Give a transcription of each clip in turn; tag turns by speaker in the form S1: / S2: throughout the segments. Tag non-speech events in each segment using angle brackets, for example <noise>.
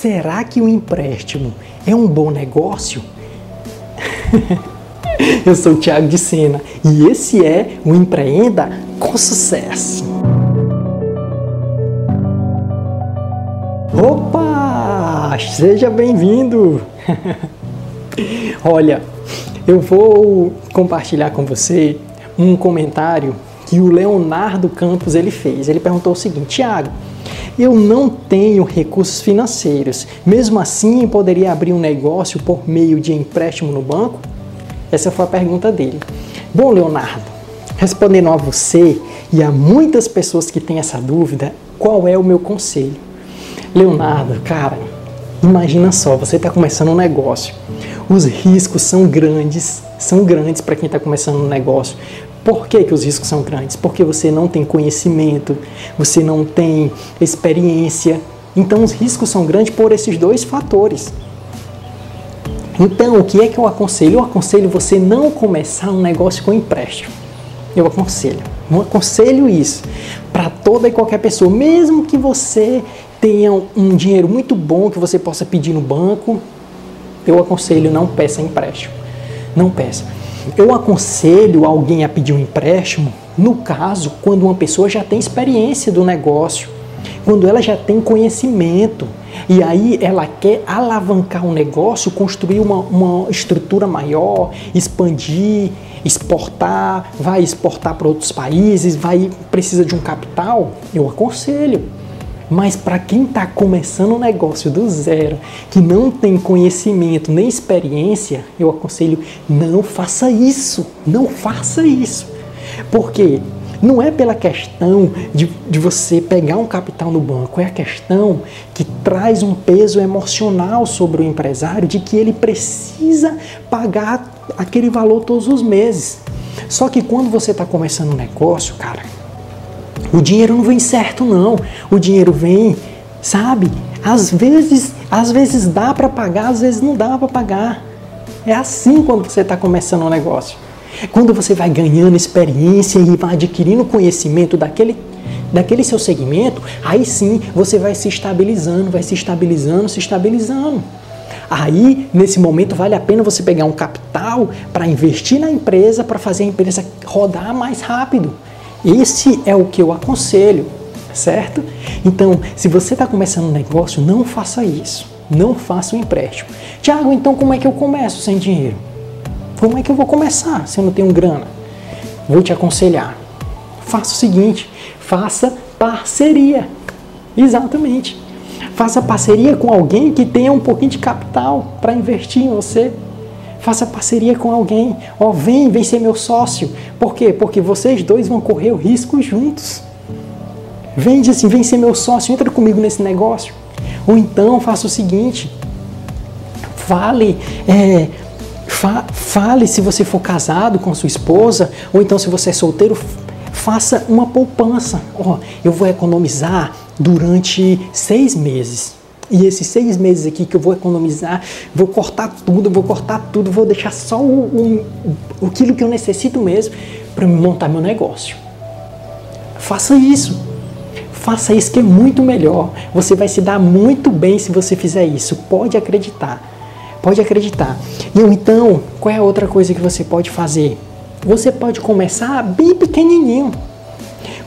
S1: será que o empréstimo é um bom negócio? <laughs> Eu sou o Thiago de Sena e esse é o Empreenda com Sucesso. Opa! Seja bem-vindo! <laughs> Olha, eu vou compartilhar com você um comentário que o Leonardo Campos ele fez. Ele perguntou o seguinte: Tiago, eu não tenho recursos financeiros. Mesmo assim, poderia abrir um negócio por meio de empréstimo no banco? Essa foi a pergunta dele. Bom, Leonardo, respondendo a você e a muitas pessoas que têm essa dúvida, qual é o meu conselho? Leonardo, cara, imagina só, você está começando um negócio. Os riscos são grandes, são grandes para quem está começando um negócio. Por que, que os riscos são grandes? Porque você não tem conhecimento, você não tem experiência. Então os riscos são grandes por esses dois fatores. Então, o que é que eu aconselho? Eu aconselho você não começar um negócio com empréstimo. Eu aconselho. Não aconselho isso para toda e qualquer pessoa, mesmo que você tenha um dinheiro muito bom que você possa pedir no banco, eu aconselho não peça empréstimo. Não peça. Eu aconselho alguém a pedir um empréstimo no caso quando uma pessoa já tem experiência do negócio, quando ela já tem conhecimento e aí ela quer alavancar um negócio, construir uma, uma estrutura maior, expandir, exportar, vai exportar para outros países, vai precisa de um capital, eu aconselho. Mas para quem está começando um negócio do zero, que não tem conhecimento nem experiência, eu aconselho não faça isso. Não faça isso. Porque não é pela questão de, de você pegar um capital no banco, é a questão que traz um peso emocional sobre o empresário de que ele precisa pagar aquele valor todos os meses. Só que quando você está começando um negócio, cara, o dinheiro não vem certo não. O dinheiro vem, sabe? Às vezes, às vezes dá para pagar, às vezes não dá para pagar. É assim quando você está começando um negócio. Quando você vai ganhando experiência e vai adquirindo conhecimento daquele, daquele seu segmento, aí sim você vai se estabilizando, vai se estabilizando, se estabilizando. Aí, nesse momento, vale a pena você pegar um capital para investir na empresa, para fazer a empresa rodar mais rápido. Esse é o que eu aconselho, certo? Então, se você está começando um negócio, não faça isso. Não faça um empréstimo. Tiago, então como é que eu começo sem dinheiro? Como é que eu vou começar se eu não tenho grana? Vou te aconselhar. Faça o seguinte: faça parceria. Exatamente. Faça parceria com alguém que tenha um pouquinho de capital para investir em você. Faça parceria com alguém. Ó, oh, vem, vem ser meu sócio. Por quê? Porque vocês dois vão correr o risco juntos. Vem, assim, vem ser meu sócio, entra comigo nesse negócio. Ou então faça o seguinte: fale, é, fa fale se você for casado com sua esposa, ou então se você é solteiro, faça uma poupança. Ó, oh, eu vou economizar durante seis meses. E esses seis meses aqui que eu vou economizar, vou cortar tudo, vou cortar tudo, vou deixar só o, o, aquilo que eu necessito mesmo para montar meu negócio. Faça isso. Faça isso que é muito melhor. Você vai se dar muito bem se você fizer isso. Pode acreditar. Pode acreditar. Então, qual é a outra coisa que você pode fazer? Você pode começar bem pequenininho.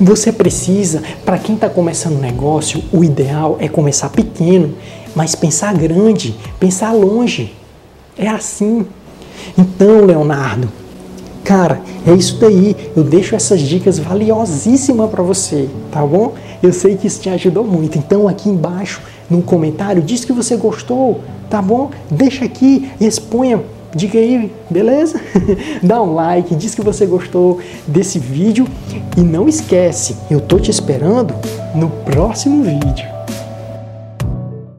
S1: Você precisa, para quem está começando um negócio, o ideal é começar pequeno, mas pensar grande, pensar longe. É assim. Então, Leonardo, cara, é isso daí. Eu deixo essas dicas valiosíssimas para você, tá bom? Eu sei que isso te ajudou muito. Então, aqui embaixo, no comentário, diz que você gostou, tá bom? Deixa aqui exponha Diga aí, beleza? <laughs> Dá um like, diz que você gostou desse vídeo e não esquece, eu tô te esperando no próximo vídeo.